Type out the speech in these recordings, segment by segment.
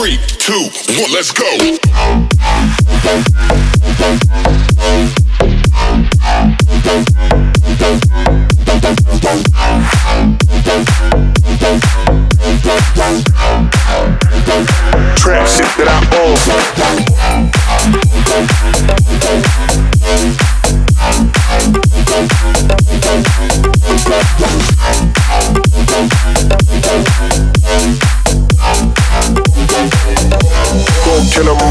Three, two, one, let's go.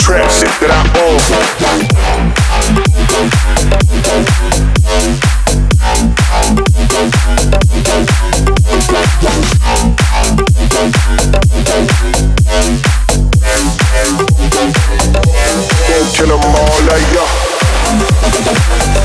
Transit that I own. よ。